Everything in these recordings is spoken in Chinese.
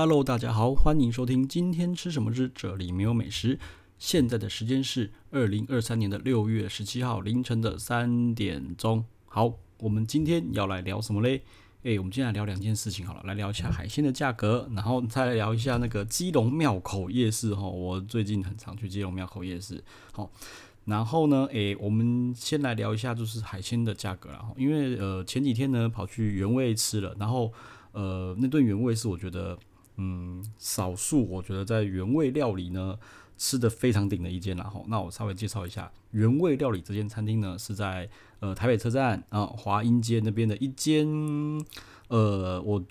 Hello，大家好，欢迎收听今天吃什么之这里没有美食。现在的时间是二零二三年的六月十七号凌晨的三点钟。好，我们今天要来聊什么嘞？诶，我们今天来聊两件事情好了，来聊一下海鲜的价格，然后再来聊一下那个基隆庙口夜市哈。我最近很常去基隆庙口夜市。好，然后呢，诶，我们先来聊一下就是海鲜的价格啦。因为呃前几天呢跑去原味吃了，然后呃那顿原味是我觉得。嗯，少数我觉得在原味料理呢吃的非常顶的一间，然后那我稍微介绍一下原味料理这间餐厅呢是在呃台北车站啊华阴街那边的一间呃我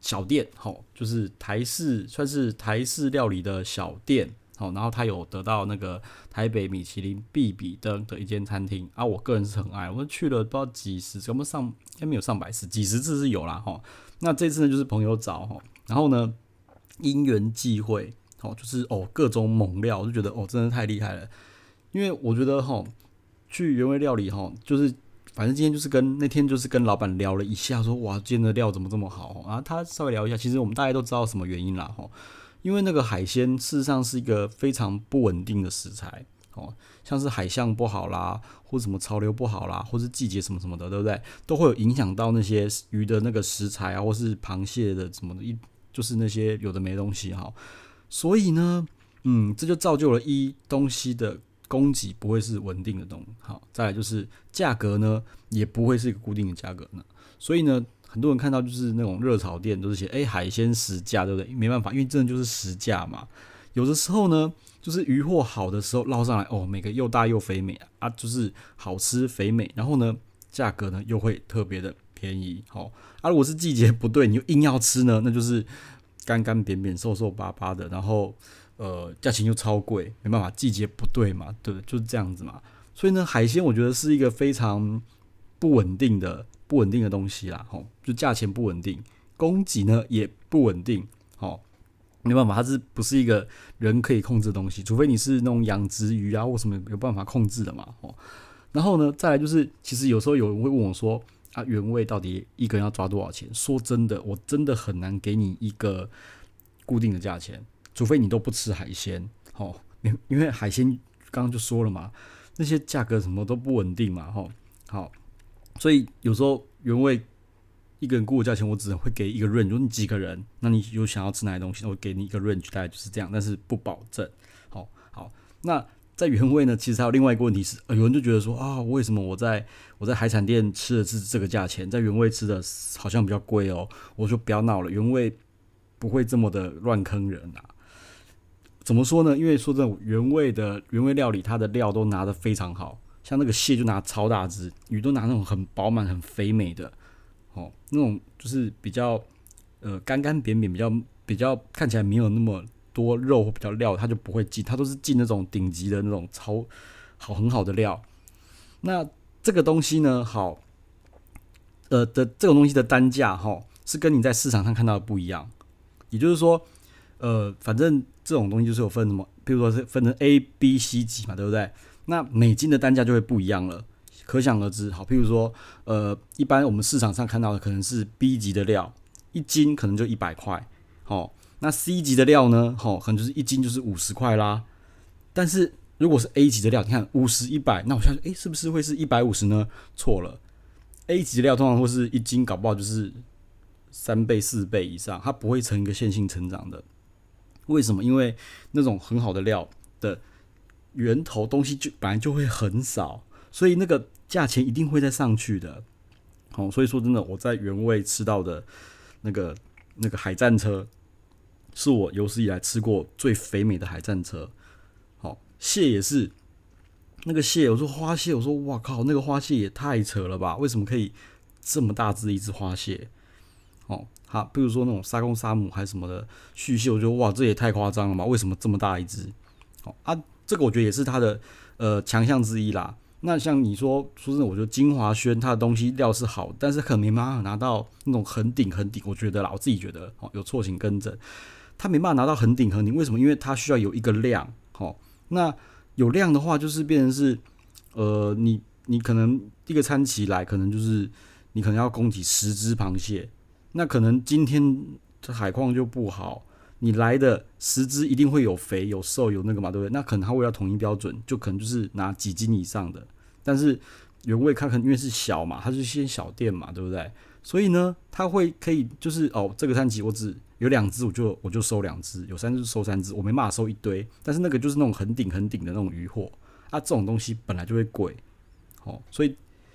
小店，好，就是台式算是台式料理的小店，好，然后它有得到那个台北米其林必比登的一间餐厅啊，我个人是很爱，我去了不知道几十，怎么上应该没有上百次，几十次是有啦哈，那这次呢就是朋友找哈。然后呢，因缘际会，哦，就是哦，各种猛料，我就觉得哦，真的太厉害了。因为我觉得哈，去原味料理哈，就是反正今天就是跟那天就是跟老板聊了一下，说哇，今天的料怎么这么好啊？他稍微聊一下，其实我们大家都知道什么原因啦哈。因为那个海鲜事实上是一个非常不稳定的食材哦，像是海象不好啦，或什么潮流不好啦，或是季节什么什么的，对不对？都会有影响到那些鱼的那个食材啊，或是螃蟹的什么的一。就是那些有的没东西哈，所以呢，嗯，这就造就了一东西的供给不会是稳定的东，好，再来就是价格呢也不会是一个固定的价格呢，所以呢，很多人看到就是那种热炒店都是写哎海鲜实价，对不对？没办法，因为真的就是实价嘛。有的时候呢，就是鱼货好的时候捞上来哦，每个又大又肥美啊，就是好吃肥美，然后呢，价格呢又会特别的。便宜好啊！如果是季节不对，你又硬要吃呢，那就是干干扁扁、瘦瘦巴巴的，然后呃，价钱又超贵，没办法，季节不对嘛，对？就是这样子嘛。所以呢，海鲜我觉得是一个非常不稳定的、不稳定的东西啦。吼，就价钱不稳定，供给呢也不稳定。好，没办法，它是不是一个人可以控制的东西？除非你是那种养殖鱼啊，或什么有办法控制的嘛。哦，然后呢，再来就是，其实有时候有人会问我说。啊，原味到底一个人要抓多少钱？说真的，我真的很难给你一个固定的价钱，除非你都不吃海鲜，吼，因因为海鲜刚刚就说了嘛，那些价格什么都不稳定嘛，吼，好，所以有时候原味一个人估的价钱，我只能会给一个 range，如果你几个人，那你有想要吃哪些东西，我给你一个 range，大概就是这样，但是不保证，好好，那。在原味呢，其实还有另外一个问题是，有人就觉得说啊，为什么我在我在海产店吃的是这个价钱，在原味吃的好像比较贵哦？我说不要闹了，原味不会这么的乱坑人啊。怎么说呢？因为说真的，原味的原味料理，它的料都拿得非常好，像那个蟹就拿超大只，鱼都拿那种很饱满、很肥美的，哦，那种就是比较呃干干扁扁，比较比较看起来没有那么。多肉或比较料，它就不会进，它都是进那种顶级的那种超好很好的料。那这个东西呢，好，呃的这种东西的单价哈，是跟你在市场上看到的不一样。也就是说，呃，反正这种东西就是有分什么，比如说是分成 A、B、C 级嘛，对不对？那每斤的单价就会不一样了，可想而知。好，譬如说，呃，一般我们市场上看到的可能是 B 级的料，一斤可能就一百块，好。那 C 级的料呢？吼，可能就是一斤就是五十块啦。但是如果是 A 级的料，你看五十一百，那我想说，诶，是不是会是一百五十呢？错了，A 级的料通常会是一斤，搞不好就是三倍、四倍以上，它不会成一个线性成长的。为什么？因为那种很好的料的源头东西就本来就会很少，所以那个价钱一定会再上去的。好，所以说真的，我在原味吃到的那个那个海战车。是我有史以来吃过最肥美的海战车，好，蟹也是那个蟹，我说花蟹，我说哇靠，那个花蟹也太扯了吧？为什么可以这么大只一只花蟹？哦，好，比如说那种沙公沙母还是什么的续蟹，我觉得哇，这也太夸张了吧？为什么这么大一只？哦啊，这个我觉得也是它的呃强项之一啦。那像你说说真的，我觉得金华轩它的东西料是好，但是可能没办法拿到那种很顶很顶，我觉得啦，我自己觉得哦，有错请更正。他没办法拿到很顶很顶，为什么？因为他需要有一个量，好，那有量的话，就是变成是，呃，你你可能一个餐期来，可能就是你可能要供给十只螃蟹，那可能今天这海况就不好，你来的十只一定会有肥有瘦有那个嘛，对不对？那可能他为了统一标准，就可能就是拿几斤以上的。但是原味它可能因为是小嘛，它是些小店嘛，对不对？所以呢，他会可以就是哦，这个餐期我只有两只，我就我就收两只；有三只收三只，我没办法收一堆。但是那个就是那种很顶很顶的那种鱼货啊，这种东西本来就会贵，哦，所以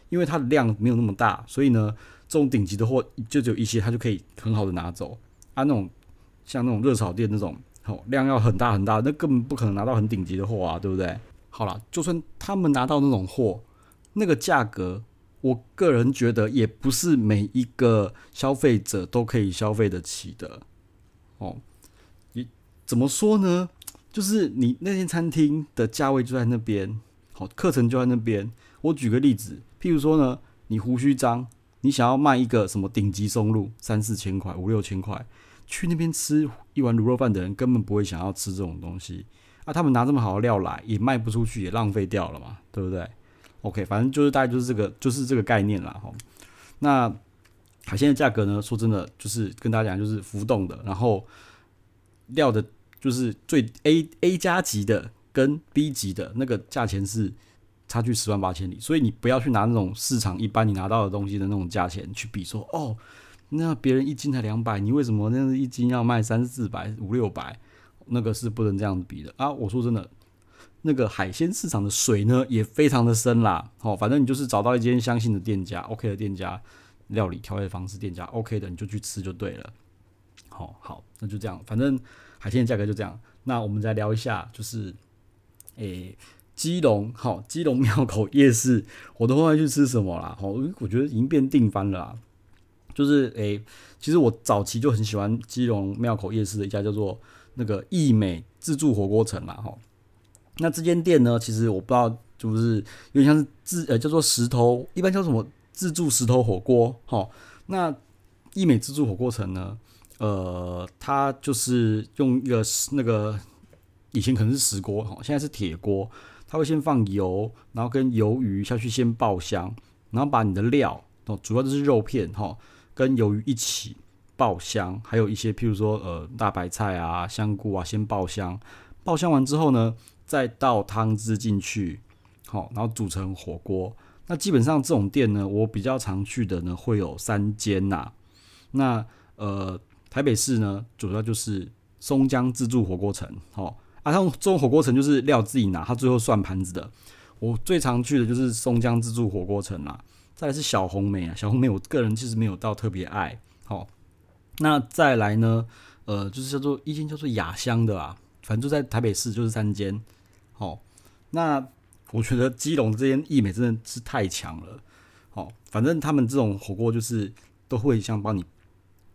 因为它的量没有那么大，所以呢，这种顶级的货就只有一些，它就可以很好的拿走啊。那种像那种热炒店那种，哦，量要很大很大，那根本不可能拿到很顶级的货啊，对不对？好啦，就算他们拿到那种货，那个价格。我个人觉得也不是每一个消费者都可以消费得起的哦。你怎么说呢？就是你那间餐厅的价位就在那边，好，课程就在那边。我举个例子，譬如说呢，你胡须张，你想要卖一个什么顶级松露，三四千块、五六千块，去那边吃一碗卤肉饭的人根本不会想要吃这种东西啊。他们拿这么好的料来，也卖不出去，也浪费掉了嘛，对不对？OK，反正就是大概就是这个，就是这个概念啦。哈。那海鲜的价格呢？说真的，就是跟大家讲，就是浮动的。然后料的，就是最 A A 加级的跟 B 级的那个价钱是差距十万八千里。所以你不要去拿那种市场一般你拿到的东西的那种价钱去比，说哦，那别人一斤才两百，你为什么那一斤要卖三四百、五六百？那个是不能这样子比的啊！我说真的。那个海鲜市场的水呢，也非常的深啦。哦，反正你就是找到一间相信的店家，OK 的店家，料理调味方式店家，OK 的，你就去吃就对了。好好，那就这样，反正海鲜的价格就这样。那我们再聊一下，就是，诶、欸，基隆，好，基隆庙口夜市，我都会去吃什么啦？好，我觉得已经变定番了啦。就是，诶、其实我早期就很喜欢基隆庙口夜市的一家叫做那个义美自助火锅城啦，哈。那这间店呢，其实我不知道，就是有点像是自呃叫做石头，一般叫什么自助石头火锅，齁。那义美自助火锅城呢，呃，它就是用一个那个以前可能是石锅，齁，现在是铁锅，它会先放油，然后跟鱿鱼下去先爆香，然后把你的料哦，主要就是肉片齁，跟鱿鱼一起爆香，还有一些譬如说呃大白菜啊、香菇啊，先爆香，爆香完之后呢。再倒汤汁进去，好，然后煮成火锅。那基本上这种店呢，我比较常去的呢，会有三间呐。那呃，台北市呢，主要就是松江自助火锅城，好啊，像这种火锅城就是料自己拿，他最后算盘子的。我最常去的就是松江自助火锅城啦。再来是小红梅啊，小红梅我个人其实没有到特别爱。好，那再来呢，呃，就是叫做一间叫做雅香的啊，反正就在台北市就是三间。好，那我觉得基隆这间义美真的是太强了。好，反正他们这种火锅就是都会像帮你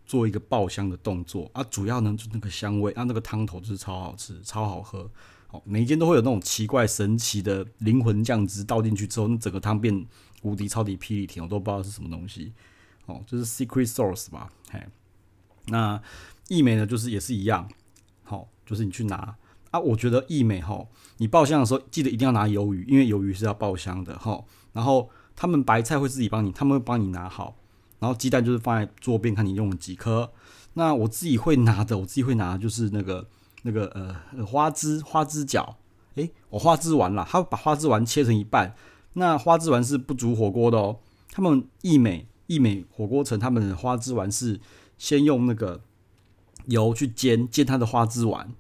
做一个爆香的动作啊，主要呢就那个香味啊，那个汤头就是超好吃、超好喝。好，每一间都会有那种奇怪神奇的灵魂酱汁倒进去之后，那整个汤变无敌超级霹雳甜，我都不知道是什么东西。哦，就是 secret sauce 吧。嘿，那义美呢，就是也是一样。好，就是你去拿。啊，我觉得义美齁，你爆香的时候记得一定要拿鱿鱼，因为鱿鱼是要爆香的哈。然后他们白菜会自己帮你，他们会帮你拿好。然后鸡蛋就是放在桌边，看你用了几颗。那我自己会拿的，我自己会拿就是那个那个呃花枝花枝饺。诶，我花枝丸啦，他把花枝丸切成一半。那花枝丸是不煮火锅的哦。他们义美义美火锅城，他们的花枝丸是先用那个油去煎煎它的花枝丸。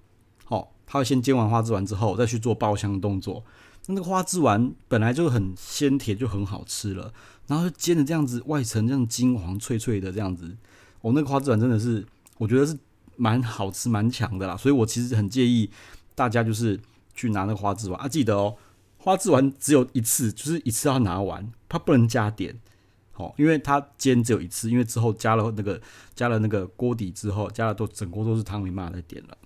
他会先煎完花枝丸之后，再去做爆香的动作。那那个花枝丸本来就很鲜甜，就很好吃了。然后煎的这样子，外层这样金黄脆脆的这样子，哦，那个花枝丸真的是，我觉得是蛮好吃、蛮强的啦。所以我其实很建议大家就是去拿那个花枝丸啊，记得哦，花枝丸只有一次，就是一次要拿完，它不能加点，哦，因为它煎只有一次，因为之后加了那个加了那个锅底之后，加了都整锅都是汤，没办法再点了，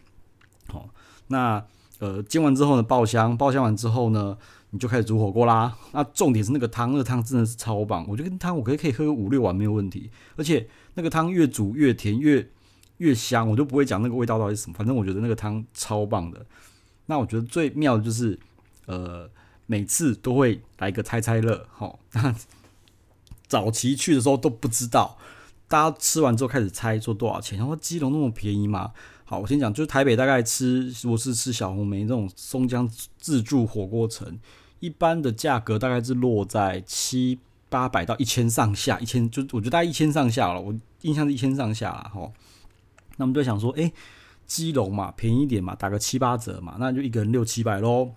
好。那呃煎完之后呢，爆香，爆香完之后呢，你就开始煮火锅啦。那重点是那个汤，那个汤真的是超棒。我觉得汤我可以可以喝个五六碗没有问题。而且那个汤越煮越甜，越越香。我就不会讲那个味道到底是什么，反正我觉得那个汤超棒的。那我觉得最妙的就是呃每次都会来个猜猜乐，齁。那早期去的时候都不知道，大家吃完之后开始猜说多少钱，然后基隆那么便宜吗？好，我先讲，就是台北大概吃，如果是吃小红梅这种松江自助火锅城，一般的价格大概是落在七八百到一千上下，一千就我觉得大概一千上下了，我印象是一千上下了哈。那我们就想说，哎、基隆嘛，便宜一点嘛，打个七八折嘛，那就一个人六七百喽。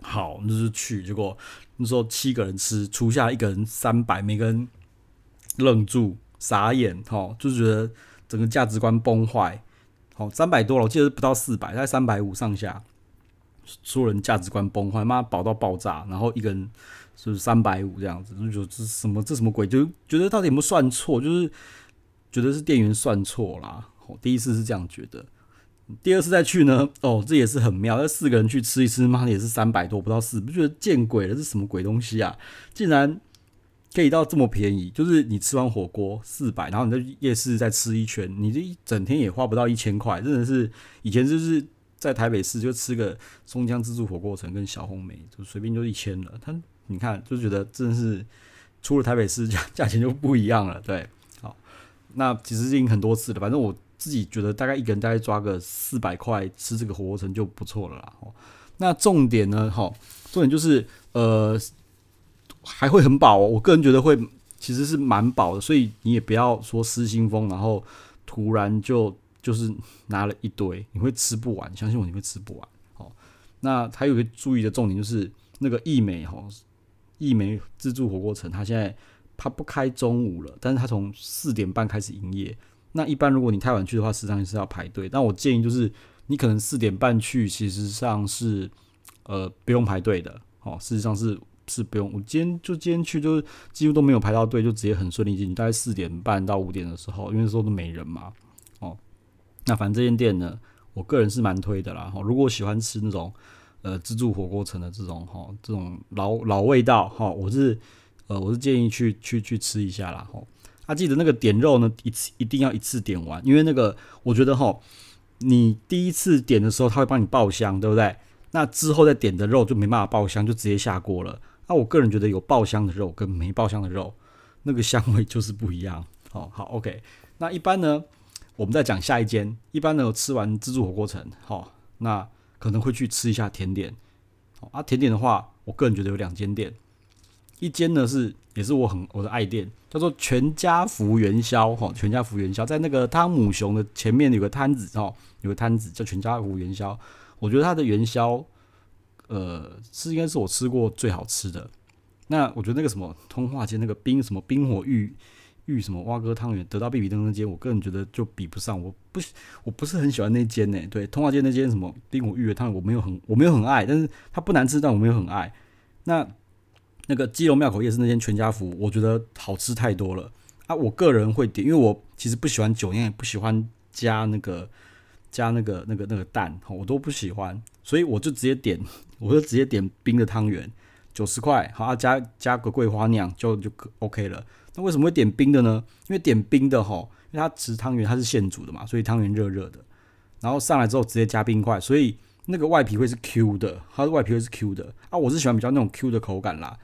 好，那就去，结果那时候七个人吃，除下一个人三百，每个人愣住傻眼，哈，就觉得整个价值观崩坏。好，三百多了，我记得不到四百，在三百五上下。所有人价值观崩坏，妈饱到爆炸，然后一个人是三百五这样子，就觉得这什么这什么鬼？就觉得到底有没有算错？就是觉得是店员算错啦。我第一次是这样觉得，第二次再去呢，哦，这也是很妙。那四个人去吃一吃，妈的也是三百多，不到四，不觉得见鬼了？这是什么鬼东西啊？竟然！可以到这么便宜，就是你吃完火锅四百，然后你在夜市再吃一圈，你这一整天也花不到一千块，真的是以前就是在台北市就吃个松江自助火锅城跟小红梅，就随便就一千了。他你看就觉得真的是出了台北市价价钱就不一样了，对，好，那其实已经很多次了，反正我自己觉得大概一个人大概抓个四百块吃这个火锅城就不错了啦。那重点呢，哈，重点就是呃。还会很饱哦，我个人觉得会其实是蛮饱的，所以你也不要说失心疯，然后突然就就是拿了一堆，你会吃不完，相信我，你会吃不完。好，那还有一个注意的重点就是那个义美哈，义美自助火锅城，它现在它不开中午了，但是它从四点半开始营业。那一般如果你太晚去的话，实际上是要排队。但我建议就是你可能四点半去，其实上是呃不用排队的。哦，事实上是。是不用，我今天就今天去，就是几乎都没有排到队，就直接很顺利进去。大概四点半到五点的时候，因为那时候都没人嘛。哦，那反正这间店呢，我个人是蛮推的啦。如果喜欢吃那种呃自助火锅城的这种哈这种老老味道哈，我是呃我是建议去去去吃一下啦。哈，啊记得那个点肉呢，一次一定要一次点完，因为那个我觉得哈，你第一次点的时候他会帮你爆香，对不对？那之后再点的肉就没办法爆香，就直接下锅了。那我个人觉得有爆香的肉跟没爆香的肉，那个香味就是不一样。哦好，OK。那一般呢，我们再讲下一间。一般呢，吃完自助火锅城，好，那可能会去吃一下甜点。哦啊，甜点的话，我个人觉得有两间店，一间呢是也是我很我的爱店，叫做全家福元宵。哈，全家福元宵在那个汤姆熊的前面有个摊子哦，有个摊子叫全家福元宵。我觉得它的元宵。呃，是应该是我吃过最好吃的。那我觉得那个什么通化街那个冰什么冰火玉玉什么蛙哥汤圆，得到必比登那间，我个人觉得就比不上。我不我不是很喜欢那间呢。对，通化街那间什么冰火玉的汤圆，我没有很我没有很爱，但是它不难吃，但我没有很爱。那那个基隆庙口夜市那间全家福，我觉得好吃太多了啊！我个人会点，因为我其实不喜欢酒，因为不喜欢加那个。加那个、那个、那个蛋，我都不喜欢，所以我就直接点，我就直接点冰的汤圆，九十块，好啊，加加个桂花酿就就 OK 了。那为什么会点冰的呢？因为点冰的吼，因为它其实汤圆它是现煮的嘛，所以汤圆热热的，然后上来之后直接加冰块，所以那个外皮会是 Q 的，它的外皮会是 Q 的啊。我是喜欢比较那种 Q 的口感啦。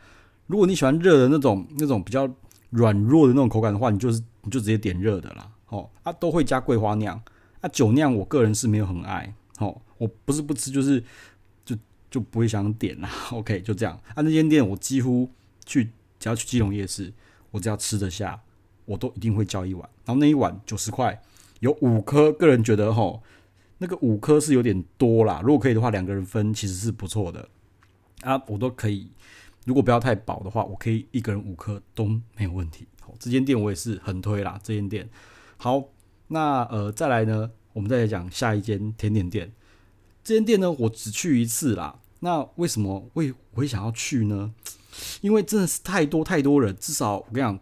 如果你喜欢热的那种那种比较软弱的那种口感的话，你就是你就直接点热的啦。哦，啊都会加桂花酿。啊，酒酿我个人是没有很爱，哦，我不是不吃，就是就不会想点啦。OK，就这样。啊，那间店我几乎去，只要去基隆夜市，我只要吃得下，我都一定会叫一碗。然后那一碗九十块，有五颗，个人觉得吼，那个五颗是有点多啦。如果可以的话，两个人分其实是不错的。啊，我都可以，如果不要太饱的话，我可以一个人五颗都没有问题。好，这间店我也是很推啦。这间店好。那呃，再来呢，我们再来讲下一间甜点店。这间店呢，我只去一次啦。那为什么会我会想要去呢？因为真的是太多太多人，至少我跟你讲，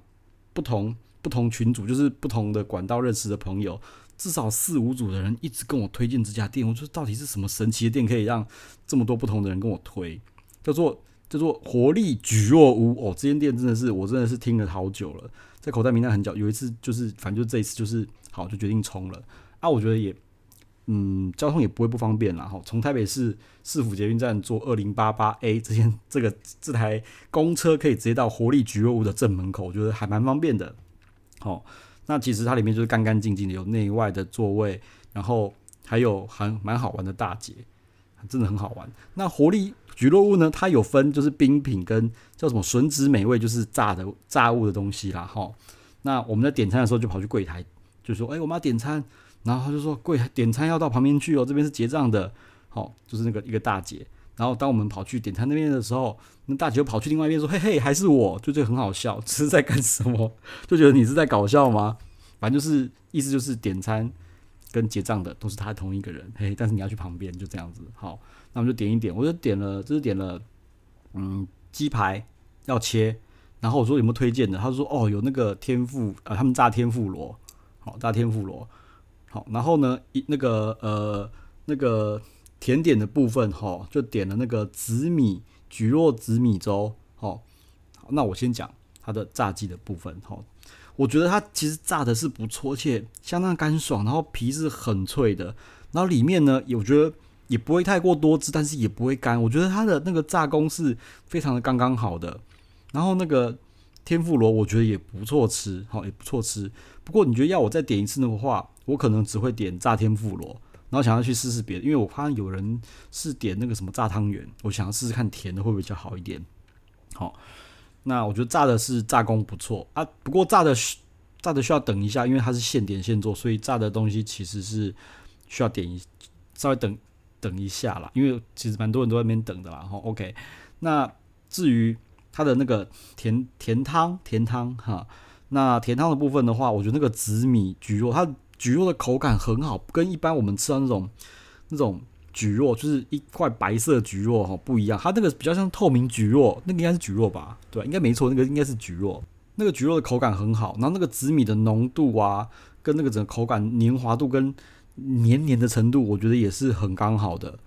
不同不同群组，就是不同的管道认识的朋友，至少四五组的人一直跟我推荐这家店。我说到底是什么神奇的店，可以让这么多不同的人跟我推？叫做叫做活力蒟蒻屋哦。这间店真的是我真的是听了好久了，在口袋名单很久。有一次就是反正就这一次就是。好，就决定冲了啊！我觉得也，嗯，交通也不会不方便啦。哈，从台北市市府捷运站坐二零八八 A 这间这个这台公车可以直接到活力蒟蒻屋的正门口，我觉得还蛮方便的。好，那其实它里面就是干干净净的，有内外的座位，然后还有还蛮好玩的大姐，真的很好玩。那活力蒟蒻屋呢，它有分就是冰品跟叫什么吮指美味，就是炸的炸物的东西啦，哈。那我们在点餐的时候就跑去柜台，就说：“哎，我们要点餐。”然后他就说：“贵点餐要到旁边去哦，这边是结账的。”好，就是那个一个大姐。然后当我们跑去点餐那边的时候，那大姐又跑去另外一边说：“嘿嘿，还是我。”就这很好笑，这是在干什么？就觉得你是在搞笑吗？反正就是意思就是点餐跟结账的都是他同一个人，嘿，但是你要去旁边，就这样子。好，那我们就点一点，我就点了，就是点了，嗯，鸡排要切。然后我说有没有推荐的？他说哦，有那个天妇啊，他们炸天妇罗，好炸天妇罗，好。然后呢，一那个呃那个甜点的部分哈，就点了那个紫米蒟蒻紫米粥，好。那我先讲它的炸鸡的部分哈，我觉得它其实炸的是不错，而且相当干爽，然后皮是很脆的，然后里面呢，我觉得也不会太过多汁，但是也不会干，我觉得它的那个炸工是非常的刚刚好的。然后那个天妇罗，我觉得也不错吃，好也不错吃。不过你觉得要我再点一次的话，我可能只会点炸天妇罗，然后想要去试试别的，因为我发现有人是点那个什么炸汤圆，我想要试试看甜的会不会比较好一点。好，那我觉得炸的是炸工不错啊，不过炸的炸的需要等一下，因为它是现点现做，所以炸的东西其实是需要点一稍微等等一下啦，因为其实蛮多人都在那边等的啦。好，OK，那至于。它的那个甜甜汤甜汤哈，那甜汤的部分的话，我觉得那个紫米蒟蒻，它蒟蒻的口感很好，跟一般我们吃到那种那种蒟蒻，就是一块白色蒟蒻哈不一样，它那个比较像透明蒟蒻，那个应该是蒟蒻吧？对，应该没错，那个应该是蒟蒻，那个蒟蒻的口感很好，然后那个紫米的浓度啊，跟那个整个口感黏滑度跟黏黏的程度，我觉得也是很刚好的，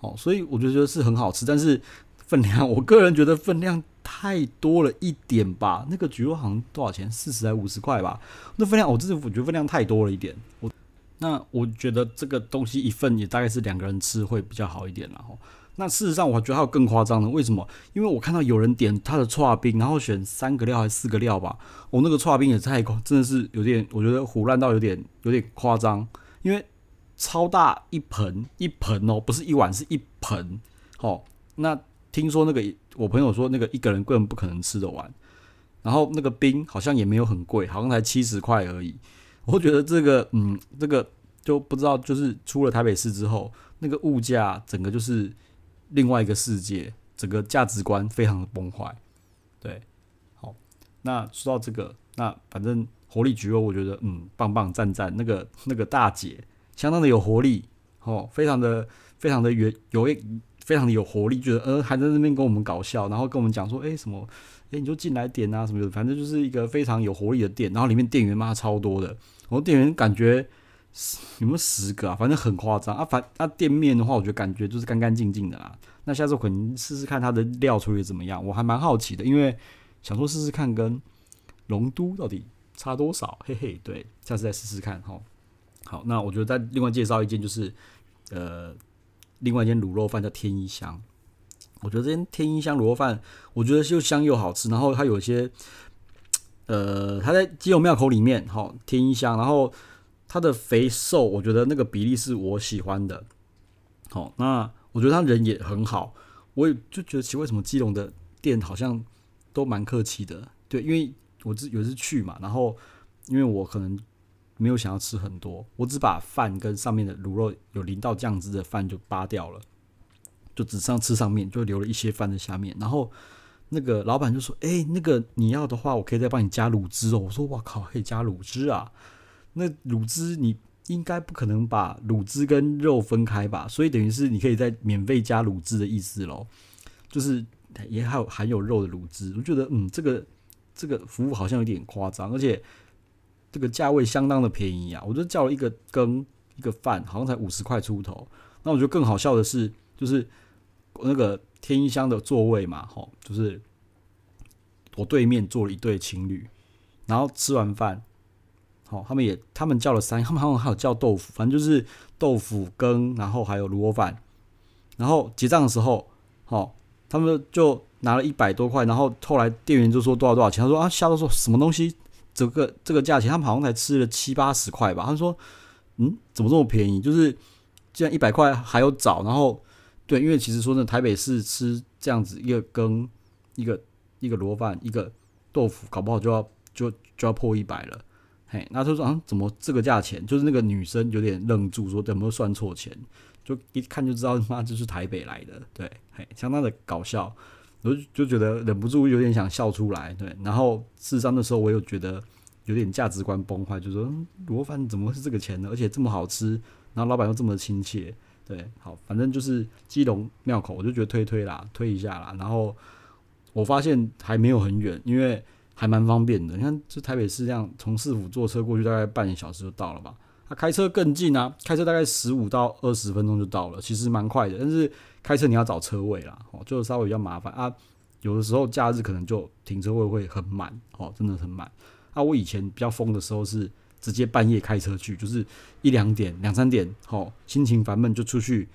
哦，所以我觉得是很好吃，但是分量，我个人觉得分量。太多了一点吧，那个蒟蒻好像多少钱？四十还五十块吧？那分量，我真的我觉得分量太多了一点。我那我觉得这个东西一份也大概是两个人吃会比较好一点。然后，那事实上我觉得还有更夸张的，为什么？因为我看到有人点他的剉冰，然后选三个料还是四个料吧？我、那个剉冰也太夸，真的是有点，我觉得胡乱到有点有点夸张。因为超大一盆一盆哦，不是一碗是一盆。哦，那。听说那个我朋友说那个一个人根本不可能吃得完，然后那个冰好像也没有很贵，好像才七十块而已。我觉得这个嗯，这个就不知道，就是出了台北市之后，那个物价整个就是另外一个世界，整个价值观非常的崩坏。对，好，那说到这个，那反正活力蒟蒻，我觉得嗯，棒棒赞赞，那个那个大姐相当的有活力，哦，非常的非常的有有。非常的有活力，觉得呃还在那边跟我们搞笑，然后跟我们讲说，哎、什么，哎、你就进来点啊什么的，反正就是一个非常有活力的店。然后里面店员妈超多的，我店员感觉有没有十个啊？反正很夸张啊。反那、啊、店面的话，我觉得感觉就是干干净净的啦。那下次我可能试试看它的料处理怎么样，我还蛮好奇的，因为想说试试看跟龙都到底差多少，嘿嘿。对，下次再试试看哈。好，那我觉得再另外介绍一件就是呃。另外一间卤肉饭叫天一香，我觉得这间天一香卤肉饭，我觉得又香又好吃。然后它有些，呃，它在基隆庙口里面，哈，天一香。然后它的肥瘦，我觉得那个比例是我喜欢的。好，那我觉得他人也很好，我也就觉得奇怪，为什么基隆的店好像都蛮客气的？对，因为我自有一次去嘛，然后因为我可能。没有想要吃很多，我只把饭跟上面的卤肉有淋到酱汁的饭就扒掉了，就只剩吃上面，就留了一些饭在下面。然后那个老板就说：“哎，那个你要的话，我可以再帮你加卤汁哦。”我说：“哇靠，可以加卤汁啊？那卤汁你应该不可能把卤汁跟肉分开吧？所以等于是你可以再免费加卤汁的意思喽，就是也还有含有肉的卤汁。我觉得嗯，这个这个服务好像有点夸张，而且。这个价位相当的便宜啊！我就叫了一个羹一个饭，好像才五十块出头。那我觉得更好笑的是，就是那个天一香的座位嘛，吼，就是我对面坐了一对情侣，然后吃完饭，好，他们也他们叫了三，他们好像还有叫豆腐，反正就是豆腐羹，然后还有卤肉饭。然后结账的时候，好，他们就拿了一百多块，然后后来店员就说多少多少钱，他说啊，吓到说什么东西？这个这个价钱，他们好像才吃了七八十块吧。他说，嗯，怎么这么便宜？就是既然一百块还有找，然后对，因为其实说呢，台北市吃这样子一个羹，一个一个螺饭，一个豆腐，搞不好就要就就要破一百了。嘿，那他说啊，怎么这个价钱？就是那个女生有点愣住，说有没有算错钱？就一看就知道，妈就是台北来的，对，嘿，相当的搞笑。我就就觉得忍不住有点想笑出来，对。然后事实上的时候，我又觉得有点价值观崩坏，就说罗饭怎么会是这个钱呢？而且这么好吃，然后老板又这么亲切，对。好，反正就是基隆庙口，我就觉得推推啦，推一下啦。然后我发现还没有很远，因为还蛮方便的。你看，这台北市这样，从市府坐车过去大概半小时就到了吧？他、啊、开车更近啊，开车大概十五到二十分钟就到了，其实蛮快的。但是开车你要找车位啦，哦，就稍微比较麻烦啊。有的时候假日可能就停车位会很满，哦，真的很满。啊，我以前比较疯的时候是直接半夜开车去，就是一两点、两三点，哦，心情烦闷就出去。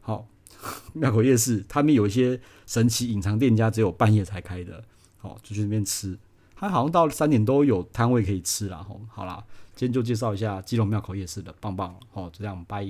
好，庙口夜市，他们有一些神奇隐藏店家，只有半夜才开的，哦，就去那边吃。他好像到三点都有摊位可以吃啦，吼，好啦，今天就介绍一下基隆庙口夜市的，棒棒，哦，就这样，拜。